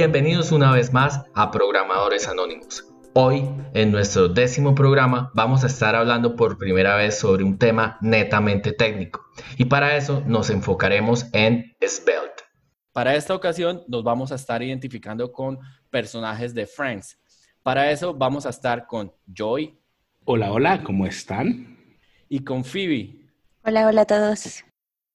Bienvenidos una vez más a Programadores Anónimos. Hoy, en nuestro décimo programa, vamos a estar hablando por primera vez sobre un tema netamente técnico y para eso nos enfocaremos en Svelte. Para esta ocasión nos vamos a estar identificando con personajes de Friends. Para eso vamos a estar con Joy. Hola, hola, ¿cómo están? Y con Phoebe. Hola, hola a todos.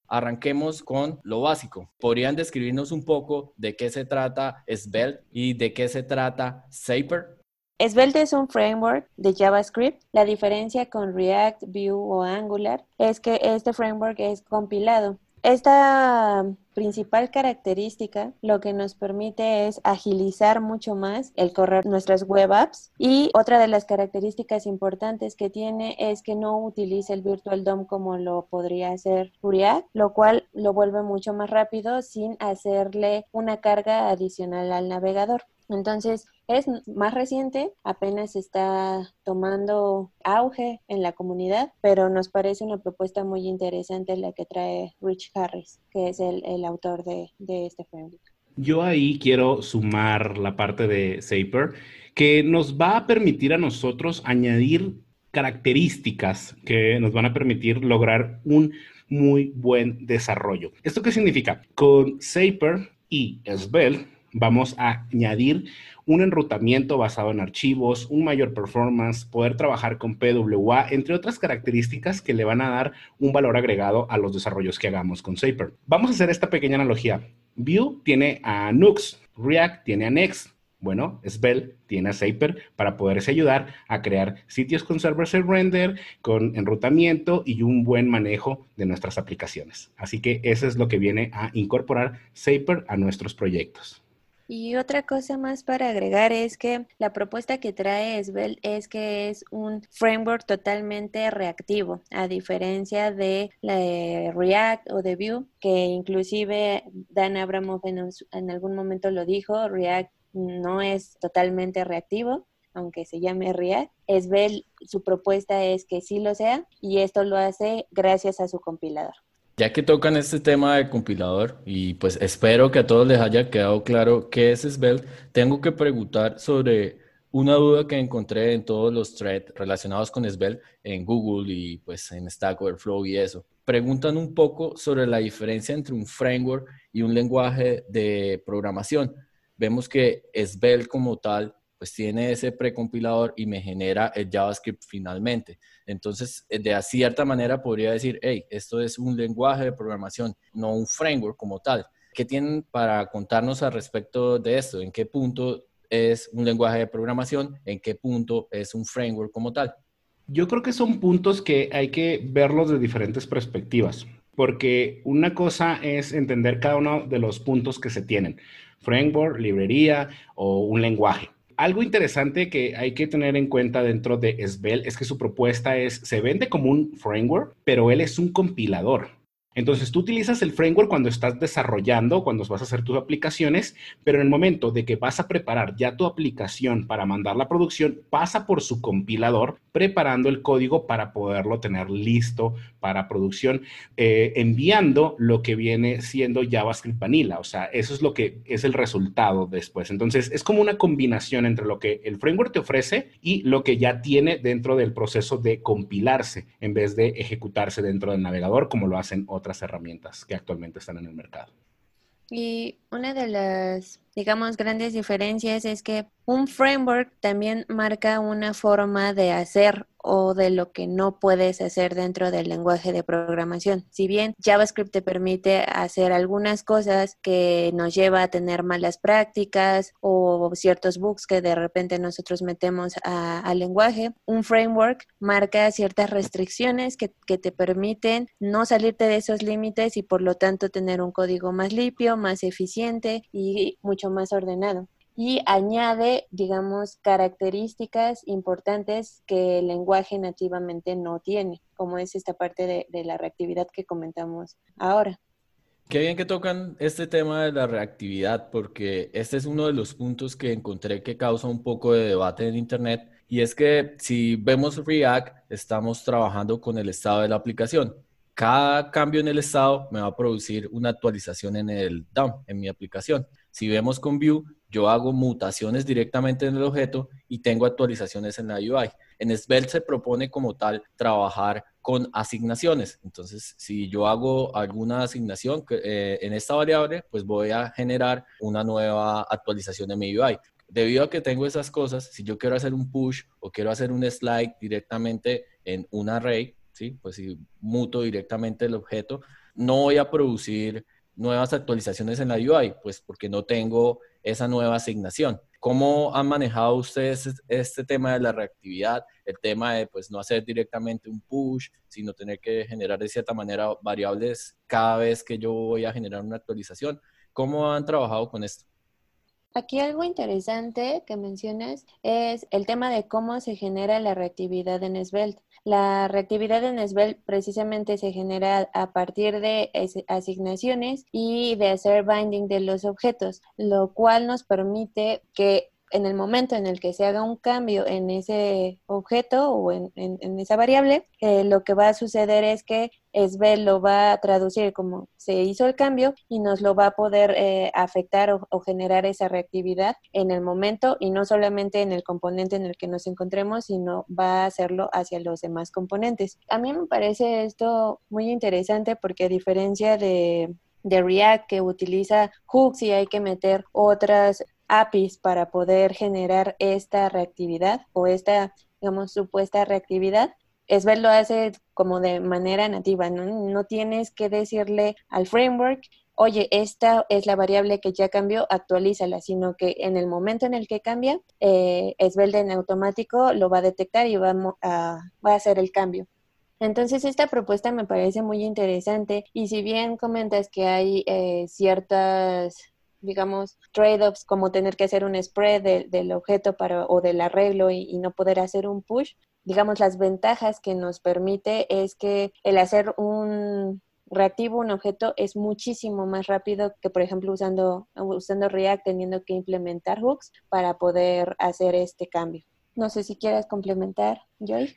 Arranquemos con lo básico. ¿Podrían describirnos un poco de qué se trata Svelte y de qué se trata Zaper? Svelte es un framework de JavaScript. La diferencia con React, Vue o Angular es que este framework es compilado. Esta principal característica lo que nos permite es agilizar mucho más el correr nuestras web apps y otra de las características importantes que tiene es que no utiliza el Virtual DOM como lo podría hacer React, lo cual lo vuelve mucho más rápido sin hacerle una carga adicional al navegador. Entonces, es más reciente, apenas está tomando auge en la comunidad, pero nos parece una propuesta muy interesante la que trae Rich Harris, que es el, autor de, este framework. Yo ahí quiero sumar la parte de Zaper, que nos va a permitir a nosotros añadir características que nos van a permitir lograr un muy buen desarrollo. ¿Esto qué significa? Con Zaper y Svelte vamos a añadir un enrutamiento basado en archivos, un mayor performance, poder trabajar con PWA, entre otras características que le van a dar un valor agregado a los desarrollos que hagamos con Zaper. Vamos a hacer esta pequeña analogía. Vue tiene a Nux, React tiene a Next, bueno, Svelte tiene a Zaper para poderse ayudar a crear sitios con server-side render, con enrutamiento y un buen manejo de nuestras aplicaciones. Así que eso es lo que viene a incorporar Zaper a nuestros proyectos. Y otra cosa más para agregar es que la propuesta que trae Svelte es que es un framework totalmente reactivo, a diferencia de la React o de Vue, que inclusive Dan Abramov en, en algún momento lo dijo, React no es totalmente reactivo, aunque se llame React. Svelte, su propuesta es que sí lo sea y esto lo hace gracias a su compilador. Ya que tocan este tema de compilador y pues espero que a todos les haya quedado claro qué es Svelte, tengo que preguntar sobre una duda que encontré en todos los threads relacionados con Svelte en Google y pues en Stack Overflow y eso. Preguntan un poco sobre la diferencia entre un framework y un lenguaje de programación. Vemos que Svelte como tal pues tiene ese precompilador y me genera el JavaScript finalmente. Entonces, eh, de cierta manera podría decir, hey, esto es un lenguaje de programación, no un framework como tal. ¿Qué tienen para contarnos al respecto de esto? ¿En qué punto es un lenguaje de programación? ¿En qué punto es un framework como tal? Yo creo que son puntos que hay que verlos de diferentes perspectivas, porque una cosa es entender cada uno de los puntos que se tienen, framework, librería o un lenguaje algo interesante que hay que tener en cuenta dentro de Svelte es que su propuesta es, se vende como un framework, pero él es un compilador. Entonces tú utilizas el framework cuando estás desarrollando, cuando vas a hacer tus aplicaciones, pero en el momento de que vas a preparar ya tu aplicación para mandar la producción, pasa por su compilador preparando el código para poderlo tener listo para producción, eh, enviando lo que viene siendo JavaScript Vanilla. O sea, eso es lo que es el resultado después. Entonces es como una combinación entre lo que el framework te ofrece y lo que ya tiene dentro del proceso de compilarse en vez de ejecutarse dentro del navegador como lo hacen otros herramientas que actualmente están en el mercado. Y una de las, digamos, grandes diferencias es que un framework también marca una forma de hacer o de lo que no puedes hacer dentro del lenguaje de programación. Si bien JavaScript te permite hacer algunas cosas que nos lleva a tener malas prácticas o ciertos bugs que de repente nosotros metemos al lenguaje, un framework marca ciertas restricciones que, que te permiten no salirte de esos límites y por lo tanto tener un código más limpio, más eficiente y mucho más ordenado y añade, digamos, características importantes que el lenguaje nativamente no tiene, como es esta parte de, la reactividad que comentamos ahora. Qué bien que tocan este tema de la reactividad, porque este es uno de los puntos que encontré que causa un poco de debate en Internet, y es que si vemos React, estamos trabajando con el estado de la aplicación. Cada cambio en el estado me va a producir una actualización en el DOM, en mi aplicación. Si vemos con Vue, yo hago mutaciones directamente en el objeto y tengo actualizaciones en la UI. En Svelte se propone como tal trabajar con asignaciones. Entonces, si yo hago alguna asignación eh, en esta variable, pues voy a generar una nueva actualización de mi UI. Debido a que tengo esas cosas, si yo quiero hacer un push o quiero hacer un slide directamente en un array, ¿sí? pues si muto directamente el objeto, no voy a producir nuevas actualizaciones en la UI, pues porque no tengo esa nueva asignación. ¿Cómo han manejado ustedes este tema de la reactividad, el tema de pues no hacer directamente un push, sino tener que generar de cierta manera variables cada vez que yo voy a generar una actualización? ¿Cómo han trabajado con esto? Aquí algo interesante que mencionas es el tema de cómo se genera la reactividad en Svelte. La reactividad en Svelte precisamente se genera a partir de asignaciones y de hacer binding de los objetos, lo cual nos permite que en el momento en el que se haga un cambio en ese objeto o en, esa variable, eh, lo que va a suceder es que SBEL lo va a traducir como se hizo el cambio y nos lo va a poder eh, afectar o, generar esa reactividad en el momento y no solamente en el componente en el que nos encontremos, sino va a hacerlo hacia los demás componentes. A mí me parece esto muy interesante porque a diferencia de, de React que utiliza hooks y hay que meter otras APIs para poder generar esta reactividad o esta, digamos, supuesta reactividad. Esbel lo hace como de manera nativa, ¿no? No tienes que decirle al framework, oye, esta es la variable que ya cambió, actualízala, sino que en el momento en el que cambia, eh, en automático lo va a detectar y va a, va a hacer el cambio. Entonces, esta propuesta me parece muy interesante y si bien comentas que hay eh, ciertas digamos, trade-offs como tener que hacer un spread del objeto para, o del arreglo y, no poder hacer un push, digamos, las ventajas que nos permite es que el hacer un reactivo, un objeto, es muchísimo más rápido que, por ejemplo, usando, usando React, teniendo que implementar hooks para poder hacer este cambio. No sé si quieres complementar, Joy.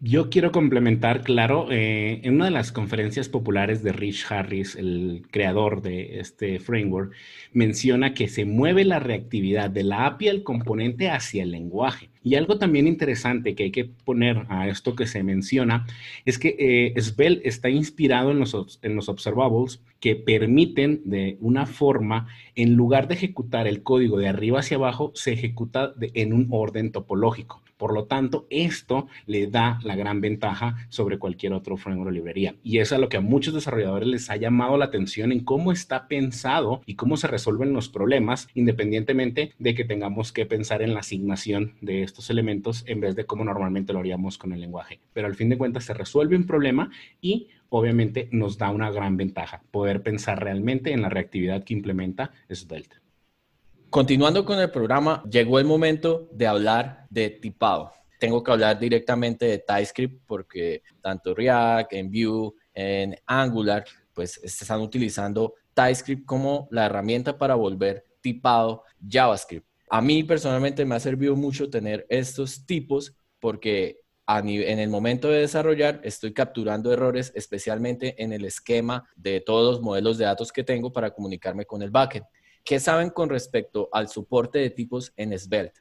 Yo quiero complementar, claro, eh, en una de las conferencias populares de Rich Harris, el creador de este framework, menciona que se mueve la reactividad de la API al componente hacia el lenguaje. Y algo también interesante que hay que poner a esto que se menciona es que eh, Svelte está inspirado en los, en los observables que permiten de una forma, en lugar de ejecutar el código de arriba hacia abajo, se ejecuta en un orden topológico. Por lo tanto, esto le da la gran ventaja sobre cualquier otro framework o librería. Y eso es lo que a muchos desarrolladores les ha llamado la atención en cómo está pensado y cómo se resuelven los problemas, independientemente de que tengamos que pensar en la asignación de estos elementos en vez de como normalmente lo haríamos con el lenguaje. Pero al fin de cuentas se resuelve un problema y obviamente nos da una gran ventaja, poder pensar realmente en la reactividad que implementa Svelte. Continuando con el programa, llegó el momento de hablar de tipado. Tengo que hablar directamente de TypeScript porque tanto React, en Vue, en Angular, pues están utilizando TypeScript como la herramienta para volver tipado JavaScript. A mí personalmente me ha servido mucho tener estos tipos porque en el momento de desarrollar estoy capturando errores, especialmente en el esquema de todos los modelos de datos que tengo para comunicarme con el backend. ¿Qué saben con respecto al soporte de tipos en Svelte?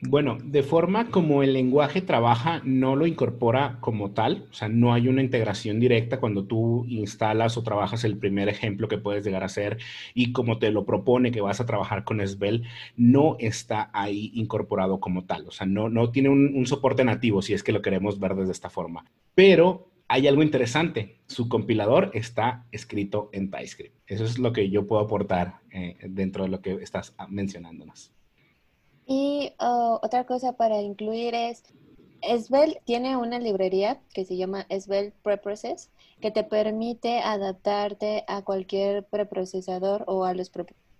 Bueno, de forma como el lenguaje trabaja, no lo incorpora como tal, o sea, no hay una integración directa cuando tú instalas o trabajas el primer ejemplo que puedes llegar a hacer y como te lo propone que vas a trabajar con Svelte, no está ahí incorporado como tal, o sea, no, no tiene un, soporte nativo si es que lo queremos ver desde esta forma. Pero hay algo interesante, su compilador está escrito en TypeScript. Eso es lo que yo puedo aportar eh, dentro de lo que estás mencionándonos. Y oh, otra cosa para incluir es, Svelte tiene una librería que se llama Svelte Preprocess, que te permite adaptarte a cualquier preprocesador o a los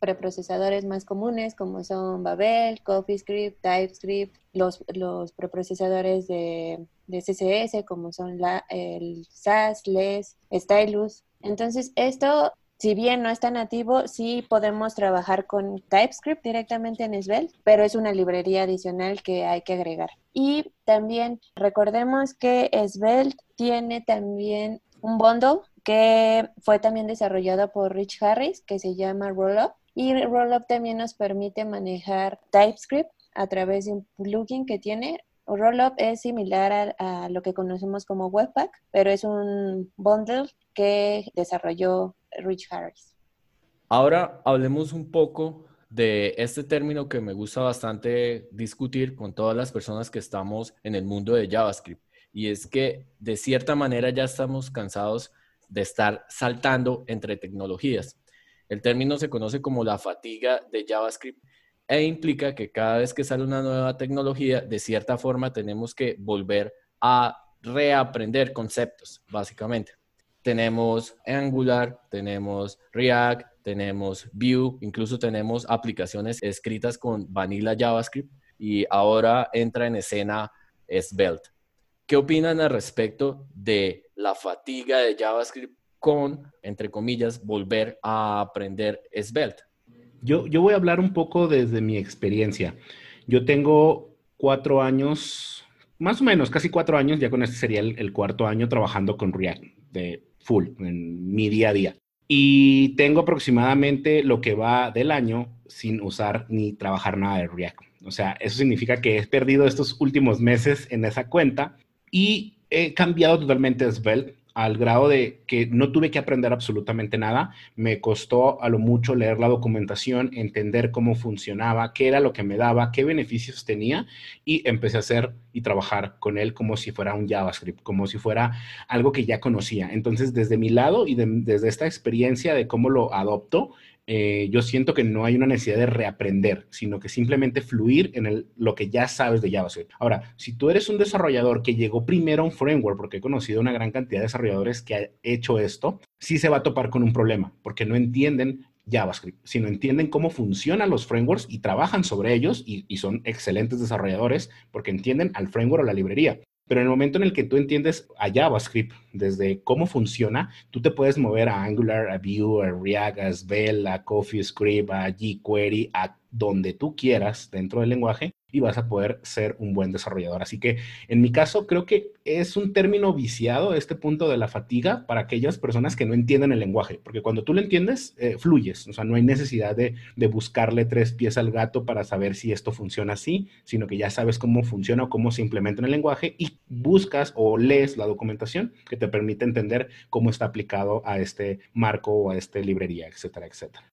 preprocesadores más comunes como son Babel, CoffeeScript, TypeScript, los preprocesadores de, de, CSS como son la, el SAS, LES, Stylus. Entonces, esto, si bien no está nativo, sí podemos trabajar con TypeScript directamente en Svelte, pero es una librería adicional que hay que agregar. Y también recordemos que Svelte tiene también un bundle que fue también desarrollado por Rich Harris, que se llama Rollup Y Rollup también nos permite manejar TypeScript a través de un plugin que tiene. Rollup es similar a, lo que conocemos como Webpack, pero es un bundle que desarrolló Rich Harris. Ahora hablemos un poco de este término que me gusta bastante discutir con todas las personas que estamos en el mundo de JavaScript. Y es que de cierta manera ya estamos cansados de estar saltando entre tecnologías. El término se conoce como la fatiga de JavaScript e implica que cada vez que sale una nueva tecnología, de cierta forma tenemos que volver a reaprender conceptos, básicamente. Tenemos Angular, tenemos React, tenemos Vue, incluso tenemos aplicaciones escritas con Vanilla JavaScript y ahora entra en escena Svelte. ¿Qué opinan al respecto de la fatiga de JavaScript con, entre comillas, volver a aprender Svelte? Yo, yo voy a hablar un poco desde mi experiencia. Yo tengo cuatro años, más o menos, casi cuatro años, ya con este sería el, cuarto año trabajando con React de full en mi día a día. Y tengo aproximadamente lo que va del año sin usar ni trabajar nada de React. O sea, eso significa que he perdido estos últimos meses en esa cuenta y he cambiado totalmente a Svelte al grado de que no tuve que aprender absolutamente nada. Me costó a lo mucho leer la documentación, entender cómo funcionaba, qué era lo que me daba, qué beneficios tenía y empecé a hacer y trabajar con él como si fuera un JavaScript, como si fuera algo que ya conocía. Entonces, desde mi lado y desde esta experiencia de cómo lo adopto, eh, yo siento que no hay una necesidad de reaprender, sino que simplemente fluir en lo que ya sabes de JavaScript. Ahora, si tú eres un desarrollador que llegó primero a un framework, porque he conocido una gran cantidad de desarrolladores que han hecho esto, sí se va a topar con un problema, porque no entienden JavaScript, sino entienden cómo funcionan los frameworks y trabajan sobre ellos y son excelentes desarrolladores porque entienden al framework o la librería. Pero en el momento en el que tú entiendes a JavaScript, desde cómo funciona, tú te puedes mover a Angular, a Vue, a React, a Svelte, a CoffeeScript, a jQuery, a donde tú quieras dentro del lenguaje y vas a poder ser un buen desarrollador. Así que en mi caso creo que es un término viciado este punto de la fatiga para aquellas personas que no entienden el lenguaje, porque cuando tú lo entiendes, eh, fluyes, o sea, no hay necesidad de, de, buscarle tres pies al gato para saber si esto funciona así, sino que ya sabes cómo funciona o cómo se implementa en el lenguaje y buscas o lees la documentación que te permite entender cómo está aplicado a este marco o a esta librería, etcétera, etcétera.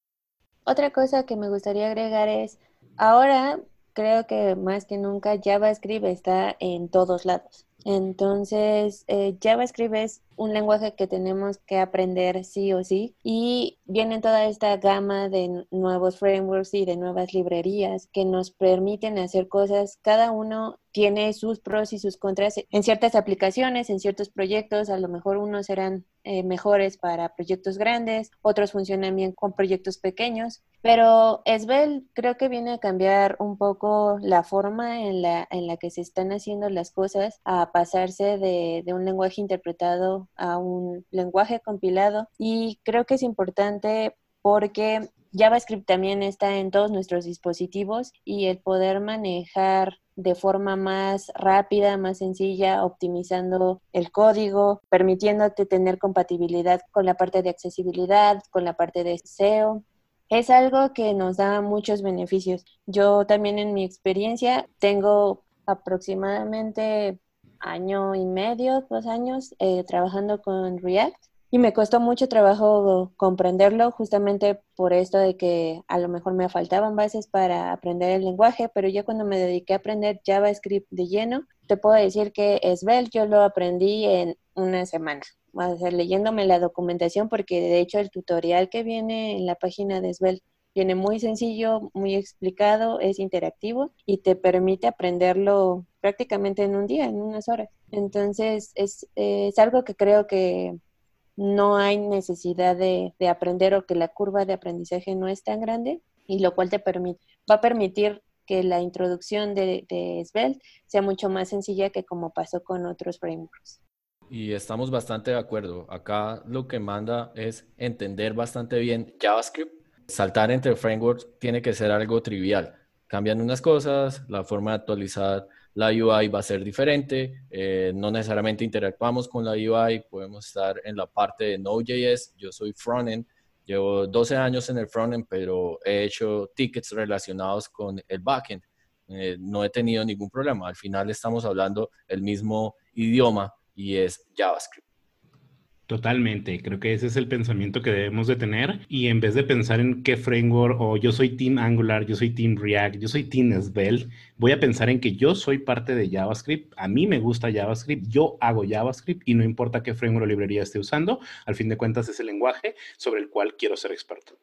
Otra cosa que me gustaría agregar es, ahora creo que más que nunca JavaScript está en todos lados. Entonces, eh, JavaScript es un lenguaje que tenemos que aprender sí o sí. Y viene toda esta gama de nuevos frameworks y de nuevas librerías que nos permiten hacer cosas, cada uno tiene sus pros y sus contras en ciertas aplicaciones, en ciertos proyectos, a lo mejor unos serán eh, mejores para proyectos grandes, otros funcionan bien con proyectos pequeños, pero Esbel creo que viene a cambiar un poco la forma en la, en la que se están haciendo las cosas, a pasarse de, de un lenguaje interpretado a un lenguaje compilado y creo que es importante porque JavaScript también está en todos nuestros dispositivos y el poder manejar de forma más rápida, más sencilla, optimizando el código, permitiéndote tener compatibilidad con la parte de accesibilidad, con la parte de SEO. Es algo que nos da muchos beneficios. Yo también en mi experiencia tengo aproximadamente año y medio, dos años eh, trabajando con React y me costó mucho trabajo comprenderlo justamente por esto de que a lo mejor me faltaban bases para aprender el lenguaje, pero yo cuando me dediqué a aprender JavaScript de lleno, te puedo decir que Svelte yo lo aprendí en una semana. O sea, leyéndome la documentación, porque de hecho el tutorial que viene en la página de Svelte viene muy sencillo, muy explicado, es interactivo y te permite aprenderlo prácticamente en un día, en unas horas. Entonces, es, algo que creo que no hay necesidad de, de, aprender o que la curva de aprendizaje no es tan grande y lo cual te permite, va a permitir que la introducción de Svelte sea mucho más sencilla que como pasó con otros frameworks. Y estamos bastante de acuerdo. Acá lo que manda es entender bastante bien JavaScript. Saltar entre frameworks tiene que ser algo trivial. Cambian unas cosas, la forma de actualizar la UI va a ser diferente, eh, no necesariamente interactuamos con la UI, podemos estar en la parte de Node.js, yo soy frontend, Llevo 12 años en el frontend, pero he hecho tickets relacionados con el backend. Eh, no he tenido ningún problema. Al final estamos hablando el mismo idioma y es JavaScript. Totalmente, creo que ese es el pensamiento que debemos de tener y en vez de pensar en qué framework o yo soy Team Angular, yo soy Team React, yo soy Team Svelte, voy a pensar en que yo soy parte de JavaScript, a mí me gusta JavaScript, yo hago JavaScript y no importa qué framework o librería esté usando, al fin de cuentas es el lenguaje sobre el cual quiero ser experto.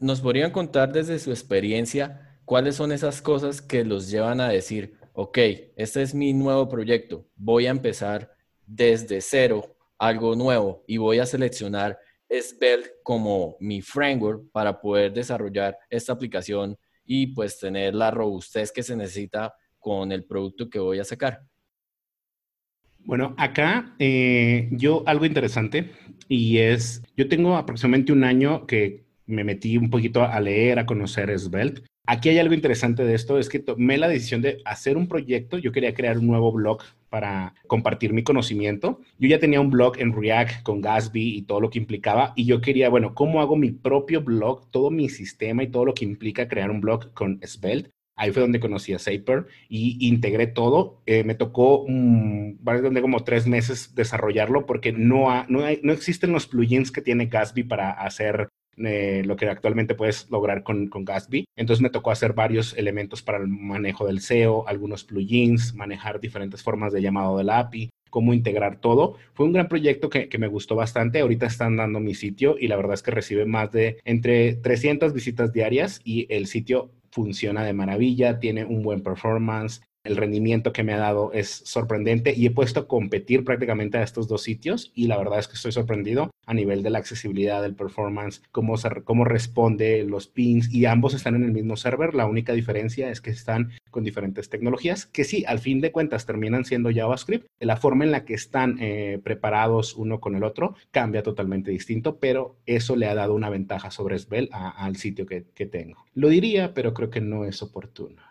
¿Nos podrían contar desde su experiencia cuáles son esas cosas que los llevan a decir, ok, este es mi nuevo proyecto, voy a empezar desde cero algo nuevo y voy a seleccionar Svelte como mi framework para poder desarrollar esta aplicación y pues tener la robustez que se necesita con el producto que voy a sacar. Bueno, acá eh, yo algo interesante y es, yo tengo aproximadamente un año que me metí un poquito a leer, a conocer Svelte Aquí hay algo interesante de esto, es que tomé la decisión de hacer un proyecto. Yo quería crear un nuevo blog para compartir mi conocimiento. Yo ya tenía un blog en React con Gatsby y todo lo que implicaba. Y yo quería, bueno, ¿cómo hago mi propio blog, todo mi sistema y todo lo que implica crear un blog con Svelte? Ahí fue donde conocí a Zaper y integré todo. Eh, me tocó um, como tres meses desarrollarlo porque no, no, no existen los plugins que tiene Gatsby para hacer eh, lo que actualmente puedes lograr con, con Gatsby. Entonces me tocó hacer varios elementos para el manejo del SEO, algunos plugins, manejar diferentes formas de llamado de la API, cómo integrar todo. Fue un gran proyecto que, que, me gustó bastante. Ahorita están dando mi sitio y la verdad es que recibe más de entre 300 visitas diarias y el sitio funciona de maravilla, tiene un buen performance, el rendimiento que me ha dado es sorprendente y he puesto a competir prácticamente a estos dos sitios y la verdad es que estoy sorprendido a nivel de la accesibilidad, del performance, cómo, se, cómo responde los pings y ambos están en el mismo server. La única diferencia es que están con diferentes tecnologías que sí, al fin de cuentas terminan siendo JavaScript. La forma en la que están eh, preparados uno con el otro cambia totalmente distinto, pero eso le ha dado una ventaja sobre Svelte al sitio que, que tengo. Lo diría, pero creo que no es oportuno.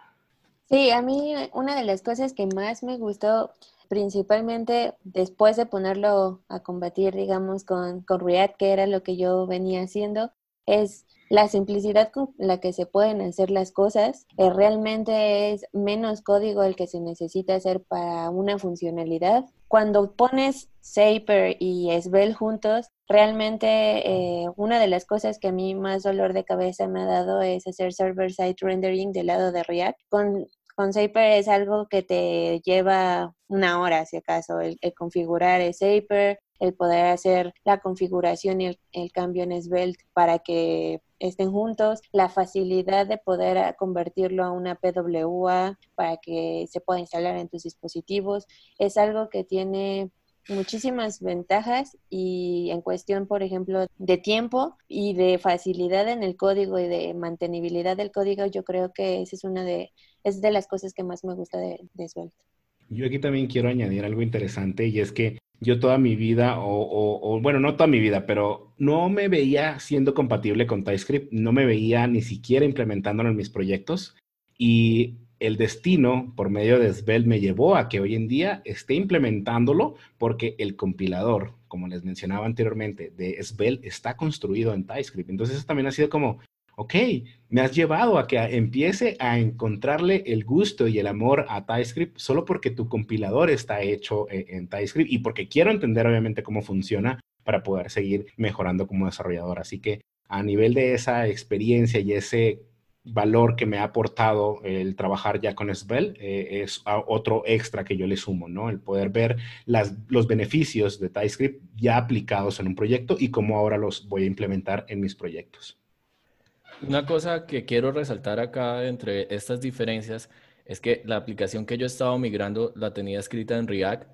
Sí, a mí una de las cosas que más me gustó, principalmente después de ponerlo a combatir, digamos, con, con React, que era lo que yo venía haciendo, es la simplicidad con la que se pueden hacer las cosas. Eh, realmente es menos código el que se necesita hacer para una funcionalidad. Cuando pones Zaper y Svelte juntos, realmente eh, una de las cosas que a mí más dolor de cabeza me ha dado es hacer server-side rendering del lado de React. Con, con Zaper es algo que te lleva una hora, si acaso, el, configurar el Zaper, el poder hacer la configuración y el, cambio en Svelte para que estén juntos, la facilidad de poder convertirlo a una PWA para que se pueda instalar en tus dispositivos, es algo que tiene muchísimas ventajas y en cuestión, por ejemplo, de tiempo y de facilidad en el código y de mantenibilidad del código, yo creo que esa es una de, es de las cosas que más me gusta de, de Svelte. Yo aquí también quiero añadir algo interesante y es que yo toda mi vida, o, o, bueno, no toda mi vida, pero no me veía siendo compatible con TypeScript, no me veía ni siquiera implementándolo en mis proyectos y el destino por medio de Svelte me llevó a que hoy en día esté implementándolo porque el compilador, como les mencionaba anteriormente, de Svelte está construido en TypeScript. Entonces eso también ha sido como, ok, me has llevado a que empiece a encontrarle el gusto y el amor a TypeScript solo porque tu compilador está hecho eh, en TypeScript y porque quiero entender obviamente cómo funciona para poder seguir mejorando como desarrollador. Así que a nivel de esa experiencia y ese valor que me ha aportado el trabajar ya con Svelte eh, es otro extra que yo le sumo, ¿no? El poder ver los beneficios de TypeScript ya aplicados en un proyecto y cómo ahora los voy a implementar en mis proyectos. Una cosa que quiero resaltar acá entre estas diferencias es que la aplicación que yo estaba migrando la tenía escrita en React.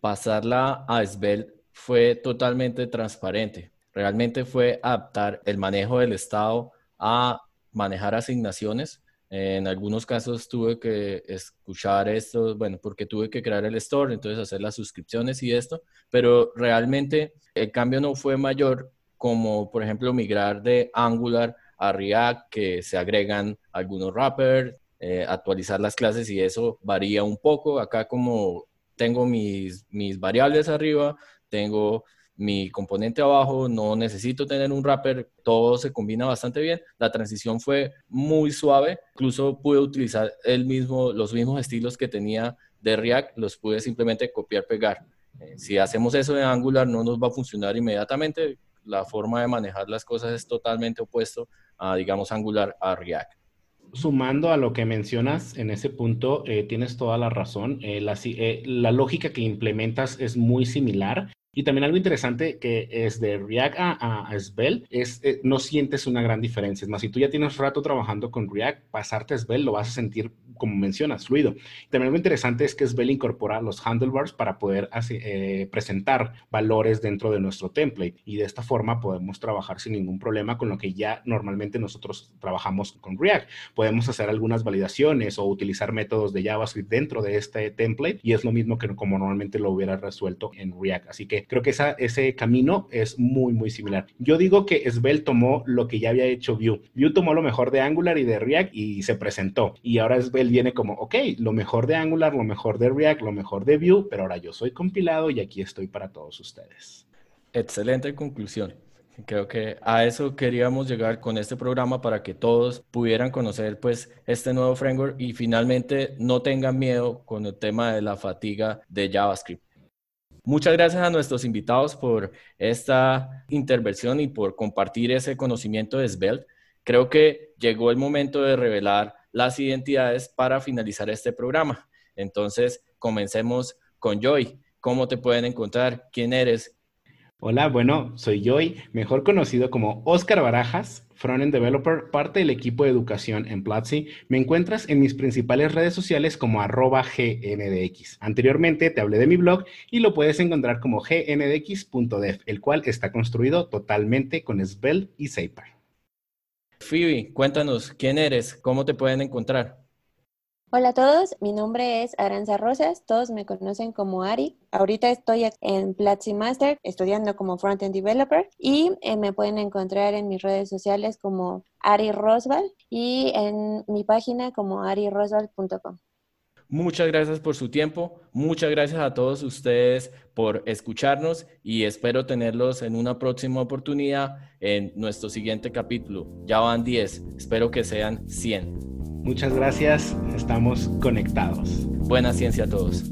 Pasarla a Svelte fue totalmente transparente. Realmente fue adaptar el manejo del estado a manejar asignaciones. En algunos casos tuve que escuchar esto, bueno, porque tuve que crear el store, entonces hacer las suscripciones y esto, pero realmente el cambio no fue mayor como, por ejemplo, migrar de Angular a React, que se agregan algunos wrappers, eh, actualizar las clases y eso varía un poco. Acá como tengo mis, mis variables arriba, tengo mi componente abajo, no necesito tener un wrapper, todo se combina bastante bien. La transición fue muy suave, incluso pude utilizar el mismo, los mismos estilos que tenía de React, los pude simplemente copiar, pegar. Eh, si hacemos eso en Angular no nos va a funcionar inmediatamente, la forma de manejar las cosas es totalmente opuesto digamos, Angular a React sumando a lo que mencionas en ese punto, eh, tienes toda la razón. Eh, la, lógica que implementas es muy similar. Y también algo interesante que es de React a, Svelte es eh, no sientes una gran diferencia. Es más, si tú ya tienes rato trabajando con React, pasarte a Svelte lo vas a sentir, como mencionas, fluido. También algo interesante es que Svelte incorpora los handlebars para poder eh, presentar valores dentro de nuestro template. Y de esta forma podemos trabajar sin ningún problema con lo que ya normalmente nosotros trabajamos con React. Podemos hacer algunas validaciones o utilizar métodos de JavaScript dentro de este template y es lo mismo que como normalmente lo hubiera resuelto en React. Así que creo que esa, ese camino es muy, muy similar. Yo digo que Svelte tomó lo que ya había hecho Vue. Vue tomó lo mejor de Angular y de React y se presentó. Y ahora Svelte viene como, ok, lo mejor de Angular, lo mejor de React, lo mejor de Vue, pero ahora yo soy compilado y aquí estoy para todos ustedes. Excelente conclusión. Creo que a eso queríamos llegar con este programa para que todos pudieran conocer pues este nuevo framework y finalmente no tengan miedo con el tema de la fatiga de JavaScript. Muchas gracias a nuestros invitados por esta intervención y por compartir ese conocimiento de Svelte. Creo que llegó el momento de revelar las identidades para finalizar este programa. Entonces, comencemos con Joy. ¿Cómo te pueden encontrar? ¿Quién eres? Hola, bueno, soy Joy, mejor conocido como Oscar Barajas frontend developer, parte del equipo de educación en Platzi, me encuentras en mis principales redes sociales como arroba gndx. Anteriormente te hablé de mi blog y lo puedes encontrar como gndx.dev, el cual está construido totalmente con Svelte y Zapier. Phoebe, cuéntanos, ¿quién eres? ¿Cómo te pueden encontrar? Hola a todos, mi nombre es Aranza Rosas, todos me conocen como Ari. Ahorita estoy en Platzi Master estudiando como Frontend Developer y eh, me pueden encontrar en mis redes sociales como Ari Rosval y en mi página como arirosval.com. Muchas gracias por su tiempo, muchas gracias a todos ustedes por escucharnos y espero tenerlos en una próxima oportunidad en nuestro siguiente capítulo. Ya van 10, espero que sean 100. Muchas gracias, estamos conectados. Buena ciencia a todos.